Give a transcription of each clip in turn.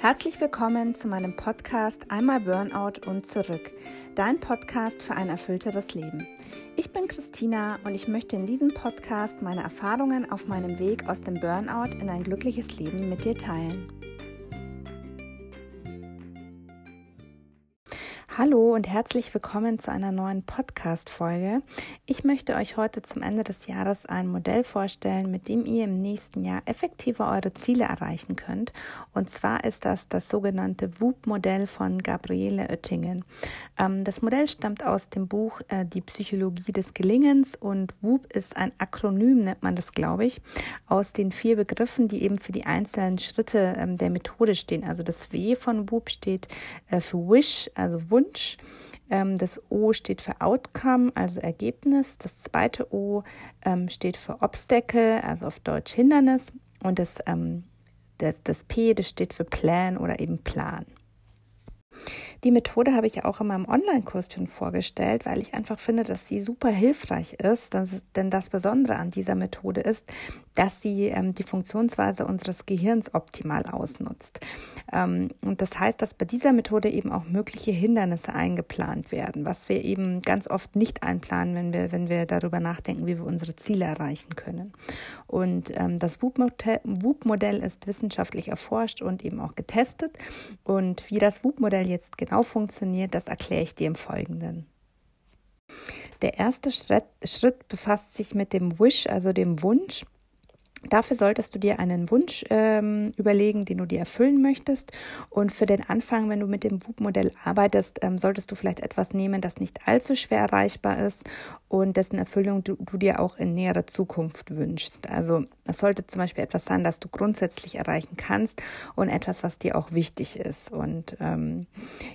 Herzlich willkommen zu meinem Podcast Einmal Burnout und zurück, dein Podcast für ein erfüllteres Leben. Ich bin Christina und ich möchte in diesem Podcast meine Erfahrungen auf meinem Weg aus dem Burnout in ein glückliches Leben mit dir teilen. Hallo und herzlich willkommen zu einer neuen Podcast-Folge. Ich möchte euch heute zum Ende des Jahres ein Modell vorstellen, mit dem ihr im nächsten Jahr effektiver eure Ziele erreichen könnt. Und zwar ist das das sogenannte WUP-Modell von Gabriele Oettingen. Ähm, das Modell stammt aus dem Buch äh, Die Psychologie des Gelingens und WUP ist ein Akronym, nennt man das, glaube ich, aus den vier Begriffen, die eben für die einzelnen Schritte ähm, der Methode stehen. Also das W von WUP steht äh, für Wish, also Wunsch. Wunsch. Ähm, das O steht für Outcome, also Ergebnis. Das zweite O ähm, steht für Obstacle, also auf Deutsch Hindernis. Und das, ähm, das, das P, das steht für Plan oder eben Plan. Die Methode habe ich ja auch in meinem Online-Kurs schon vorgestellt, weil ich einfach finde, dass sie super hilfreich ist. denn das Besondere an dieser Methode ist, dass sie ähm, die Funktionsweise unseres Gehirns optimal ausnutzt. Ähm, und das heißt, dass bei dieser Methode eben auch mögliche Hindernisse eingeplant werden, was wir eben ganz oft nicht einplanen, wenn wir, wenn wir darüber nachdenken, wie wir unsere Ziele erreichen können. Und ähm, das WUP-Modell ist wissenschaftlich erforscht und eben auch getestet. Und wie das WUP-Modell jetzt genau funktioniert, das erkläre ich dir im Folgenden. Der erste Schritt, Schritt befasst sich mit dem Wish, also dem Wunsch. Dafür solltest du dir einen Wunsch ähm, überlegen, den du dir erfüllen möchtest. Und für den Anfang, wenn du mit dem WUP-Modell arbeitest, ähm, solltest du vielleicht etwas nehmen, das nicht allzu schwer erreichbar ist und dessen Erfüllung du, du dir auch in näherer Zukunft wünschst. Also das sollte zum Beispiel etwas sein, das du grundsätzlich erreichen kannst und etwas, was dir auch wichtig ist. Und ähm,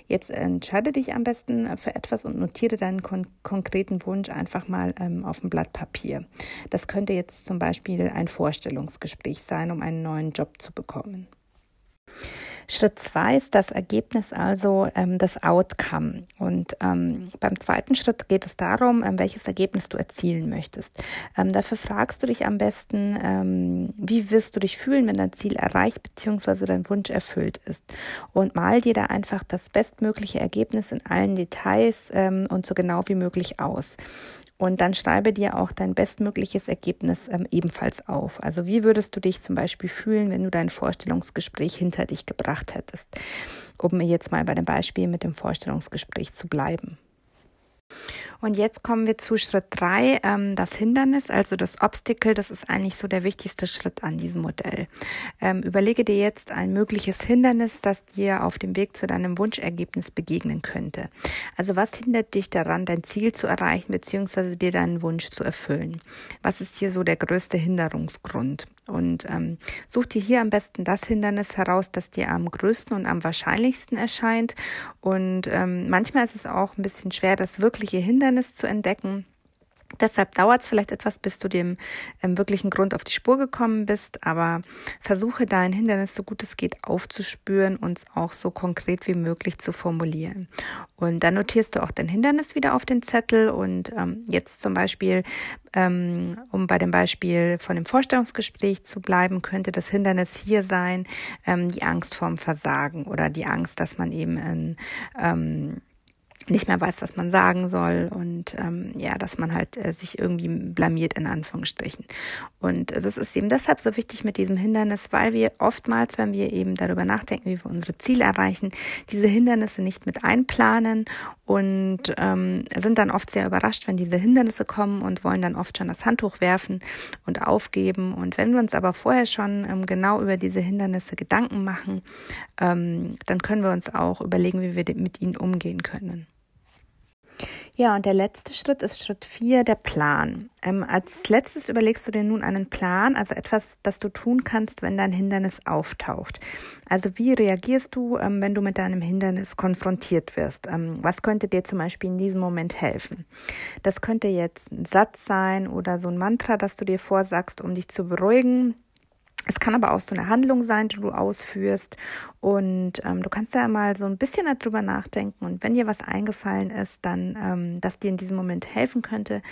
jetzt entscheide dich am besten für etwas und notiere deinen kon konkreten Wunsch einfach mal ähm, auf ein Blatt Papier. Das könnte jetzt zum Beispiel ein Vorschlag Vorstellungsgespräch sein, um einen neuen Job zu bekommen. Schritt zwei ist das Ergebnis, also ähm, das Outcome. Und ähm, beim zweiten Schritt geht es darum, ähm, welches Ergebnis du erzielen möchtest. Ähm, dafür fragst du dich am besten, ähm, wie wirst du dich fühlen, wenn dein Ziel erreicht bzw. dein Wunsch erfüllt ist. Und mal dir da einfach das bestmögliche Ergebnis in allen Details ähm, und so genau wie möglich aus. Und dann schreibe dir auch dein bestmögliches Ergebnis ähm, ebenfalls auf. Also wie würdest du dich zum Beispiel fühlen, wenn du dein Vorstellungsgespräch hinter dich gebracht hättest? Um jetzt mal bei dem Beispiel mit dem Vorstellungsgespräch zu bleiben. Und jetzt kommen wir zu Schritt drei, ähm, das Hindernis, also das Obstacle. Das ist eigentlich so der wichtigste Schritt an diesem Modell. Ähm, überlege dir jetzt ein mögliches Hindernis, das dir auf dem Weg zu deinem Wunschergebnis begegnen könnte. Also was hindert dich daran, dein Ziel zu erreichen bzw. dir deinen Wunsch zu erfüllen? Was ist hier so der größte Hinderungsgrund? Und ähm, such dir hier am besten das Hindernis heraus, das dir am größten und am wahrscheinlichsten erscheint. Und ähm, manchmal ist es auch ein bisschen schwer, das wirkliche Hindernis zu entdecken. Deshalb dauert es vielleicht etwas, bis du dem ähm, wirklichen Grund auf die Spur gekommen bist, aber versuche dein Hindernis so gut es geht aufzuspüren und es auch so konkret wie möglich zu formulieren. Und dann notierst du auch dein Hindernis wieder auf den Zettel und ähm, jetzt zum Beispiel, ähm, um bei dem Beispiel von dem Vorstellungsgespräch zu bleiben, könnte das Hindernis hier sein, ähm, die Angst vorm Versagen oder die Angst, dass man eben in, ähm, nicht mehr weiß, was man sagen soll und ähm, ja, dass man halt äh, sich irgendwie blamiert in Anführungsstrichen. Und äh, das ist eben deshalb so wichtig mit diesem Hindernis, weil wir oftmals, wenn wir eben darüber nachdenken, wie wir unsere Ziele erreichen, diese Hindernisse nicht mit einplanen und ähm, sind dann oft sehr überrascht, wenn diese Hindernisse kommen und wollen dann oft schon das Handtuch werfen und aufgeben. Und wenn wir uns aber vorher schon ähm, genau über diese Hindernisse Gedanken machen, ähm, dann können wir uns auch überlegen, wie wir mit ihnen umgehen können. Ja, und der letzte Schritt ist Schritt vier, der Plan. Ähm, als letztes überlegst du dir nun einen Plan, also etwas, das du tun kannst, wenn dein Hindernis auftaucht. Also wie reagierst du, ähm, wenn du mit deinem Hindernis konfrontiert wirst? Ähm, was könnte dir zum Beispiel in diesem Moment helfen? Das könnte jetzt ein Satz sein oder so ein Mantra, das du dir vorsagst, um dich zu beruhigen. Es kann aber auch so eine Handlung sein, die du ausführst. Und ähm, du kannst ja mal so ein bisschen darüber nachdenken. Und wenn dir was eingefallen ist, dann, ähm, das dir in diesem Moment helfen könnte,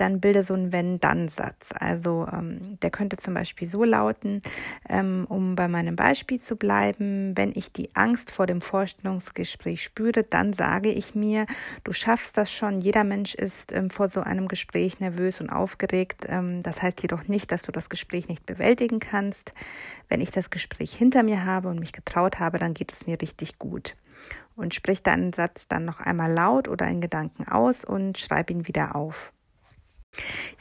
dann bilde so einen Wenn-Dann-Satz. Also ähm, der könnte zum Beispiel so lauten, ähm, um bei meinem Beispiel zu bleiben, wenn ich die Angst vor dem Vorstellungsgespräch spüre, dann sage ich mir, du schaffst das schon. Jeder Mensch ist ähm, vor so einem Gespräch nervös und aufgeregt. Ähm, das heißt jedoch nicht, dass du das Gespräch nicht bewältigen kannst. Wenn ich das Gespräch hinter mir habe und mich getraut habe, dann geht es mir richtig gut und sprich deinen Satz dann noch einmal laut oder in Gedanken aus und schreib ihn wieder auf.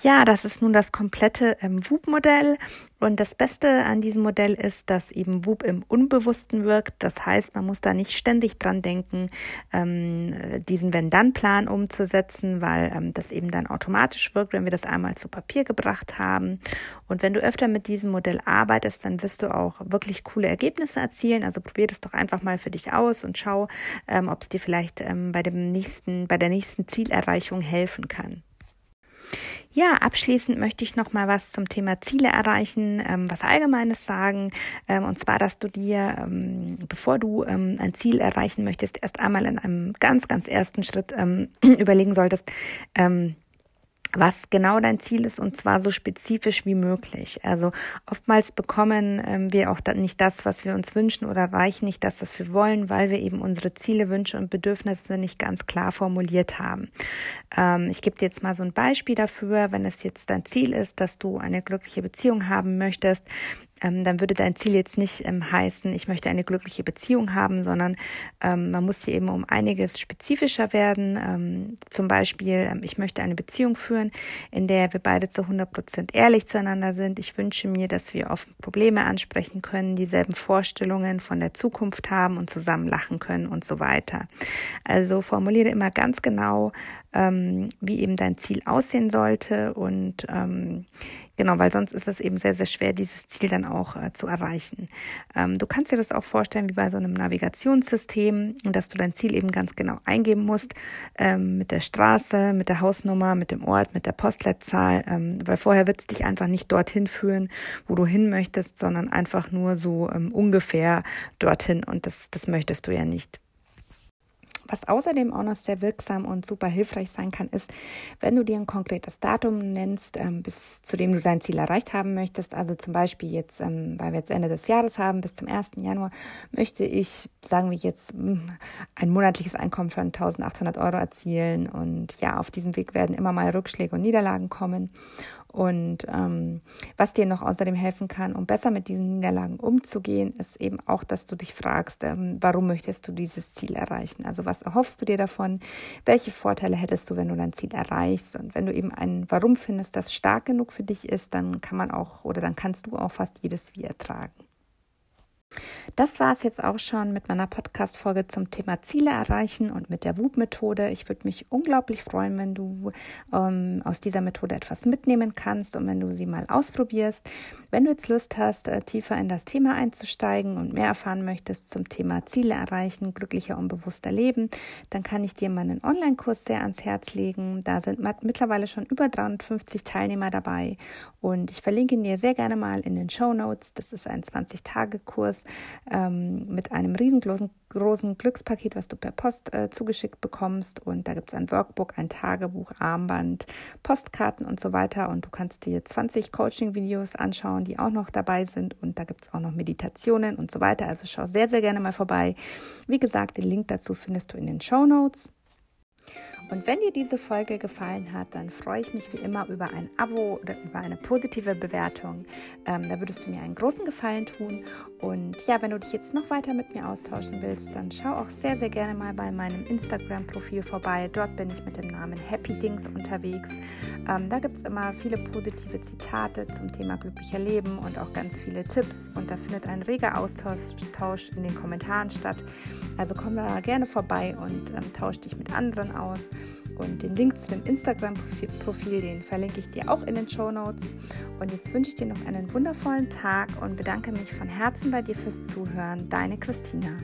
Ja, das ist nun das komplette ähm, WUP-Modell. Und das Beste an diesem Modell ist, dass eben WUP im Unbewussten wirkt. Das heißt, man muss da nicht ständig dran denken, ähm, diesen Wenn-Dann-Plan umzusetzen, weil ähm, das eben dann automatisch wirkt, wenn wir das einmal zu Papier gebracht haben. Und wenn du öfter mit diesem Modell arbeitest, dann wirst du auch wirklich coole Ergebnisse erzielen. Also probier das doch einfach mal für dich aus und schau, ähm, ob es dir vielleicht ähm, bei dem nächsten, bei der nächsten Zielerreichung helfen kann. Ja, abschließend möchte ich noch mal was zum Thema Ziele erreichen, ähm, was Allgemeines sagen. Ähm, und zwar, dass du dir, ähm, bevor du ähm, ein Ziel erreichen möchtest, erst einmal in einem ganz, ganz ersten Schritt ähm, überlegen solltest, ähm, was genau dein Ziel ist und zwar so spezifisch wie möglich. Also oftmals bekommen ähm, wir auch nicht das, was wir uns wünschen oder erreichen nicht das, was wir wollen, weil wir eben unsere Ziele, Wünsche und Bedürfnisse nicht ganz klar formuliert haben. Ähm, ich gebe dir jetzt mal so ein Beispiel dafür, wenn es jetzt dein Ziel ist, dass du eine glückliche Beziehung haben möchtest, ähm, dann würde dein Ziel jetzt nicht ähm, heißen, ich möchte eine glückliche Beziehung haben, sondern ähm, man muss hier eben um einiges spezifischer werden. Ähm, zum Beispiel, ähm, ich möchte eine Beziehung führen, in der wir beide zu 100 Prozent ehrlich zueinander sind. Ich wünsche mir, dass wir offen Probleme ansprechen können, dieselben Vorstellungen von der Zukunft haben und zusammen lachen können und so weiter. Also formuliere immer ganz genau, ähm, wie eben dein Ziel aussehen sollte und Genau, weil sonst ist es eben sehr, sehr schwer, dieses Ziel dann auch äh, zu erreichen. Ähm, du kannst dir das auch vorstellen wie bei so einem Navigationssystem, dass du dein Ziel eben ganz genau eingeben musst, ähm, mit der Straße, mit der Hausnummer, mit dem Ort, mit der Postleitzahl, ähm, weil vorher wird es dich einfach nicht dorthin führen, wo du hin möchtest, sondern einfach nur so ähm, ungefähr dorthin und das, das möchtest du ja nicht. Was außerdem auch noch sehr wirksam und super hilfreich sein kann, ist, wenn du dir ein konkretes Datum nennst, ähm, bis zu dem du dein Ziel erreicht haben möchtest. Also zum Beispiel jetzt, ähm, weil wir jetzt Ende des Jahres haben, bis zum 1. Januar, möchte ich, sagen wir jetzt, mm, ein monatliches Einkommen von 1800 Euro erzielen. Und ja, auf diesem Weg werden immer mal Rückschläge und Niederlagen kommen. Und ähm, was dir noch außerdem helfen kann, um besser mit diesen Niederlagen umzugehen, ist eben auch, dass du dich fragst, ähm, warum möchtest du dieses Ziel erreichen? Also was erhoffst du dir davon? Welche Vorteile hättest du, wenn du dein Ziel erreichst? Und wenn du eben ein Warum findest, das stark genug für dich ist, dann kann man auch oder dann kannst du auch fast jedes Wie ertragen. Das war es jetzt auch schon mit meiner Podcast-Folge zum Thema Ziele erreichen und mit der WUP-Methode. Ich würde mich unglaublich freuen, wenn du ähm, aus dieser Methode etwas mitnehmen kannst und wenn du sie mal ausprobierst. Wenn du jetzt Lust hast, äh, tiefer in das Thema einzusteigen und mehr erfahren möchtest zum Thema Ziele erreichen, glücklicher und bewusster leben, dann kann ich dir meinen Online-Kurs sehr ans Herz legen. Da sind mittlerweile schon über 350 Teilnehmer dabei und ich verlinke ihn dir sehr gerne mal in den Show Notes. Das ist ein 20-Tage-Kurs ähm, mit einem riesengroßen großen Glückspaket, was du per Post äh, zugeschickt bekommst. Und da gibt es ein Workbook, ein Tagebuch, Armband, Postkarten und so weiter. Und du kannst dir 20 Coaching-Videos anschauen, die auch noch dabei sind. Und da gibt es auch noch Meditationen und so weiter. Also schau sehr, sehr gerne mal vorbei. Wie gesagt, den Link dazu findest du in den Show Notes. Und wenn dir diese Folge gefallen hat, dann freue ich mich wie immer über ein Abo oder über eine positive Bewertung. Ähm, da würdest du mir einen großen Gefallen tun. Und ja, wenn du dich jetzt noch weiter mit mir austauschen willst, dann schau auch sehr, sehr gerne mal bei meinem Instagram-Profil vorbei. Dort bin ich mit dem Namen Happy Dings unterwegs. Ähm, da gibt es immer viele positive Zitate zum Thema glücklicher Leben und auch ganz viele Tipps. Und da findet ein reger Austausch in den Kommentaren statt. Also komm da gerne vorbei und ähm, tausch dich mit anderen aus. Und den Link zu dem Instagram-Profil, den verlinke ich dir auch in den Show Notes. Und jetzt wünsche ich dir noch einen wundervollen Tag und bedanke mich von Herzen bei dir fürs Zuhören. Deine Christina.